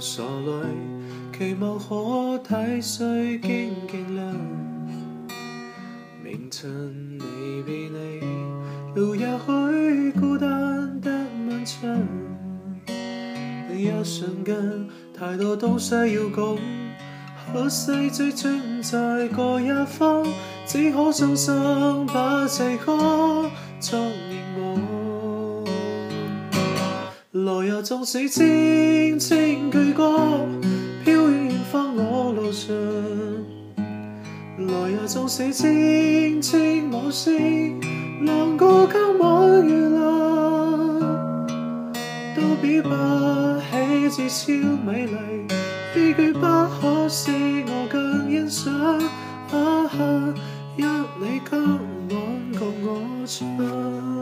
傻女，期望可睇碎坚劲亮。明晨离别你，路也许孤单得漫长。一瞬间，太多东西要讲，可惜最终在各一方，只可深深把这歌作凝望。来又纵使轻轻句歌，飘于远方我路上。来又纵使轻轻往事，浪过今晚月亮，都比不起至少美丽。呢句不可使我更欣赏，啊哈，因你今晚共我唱。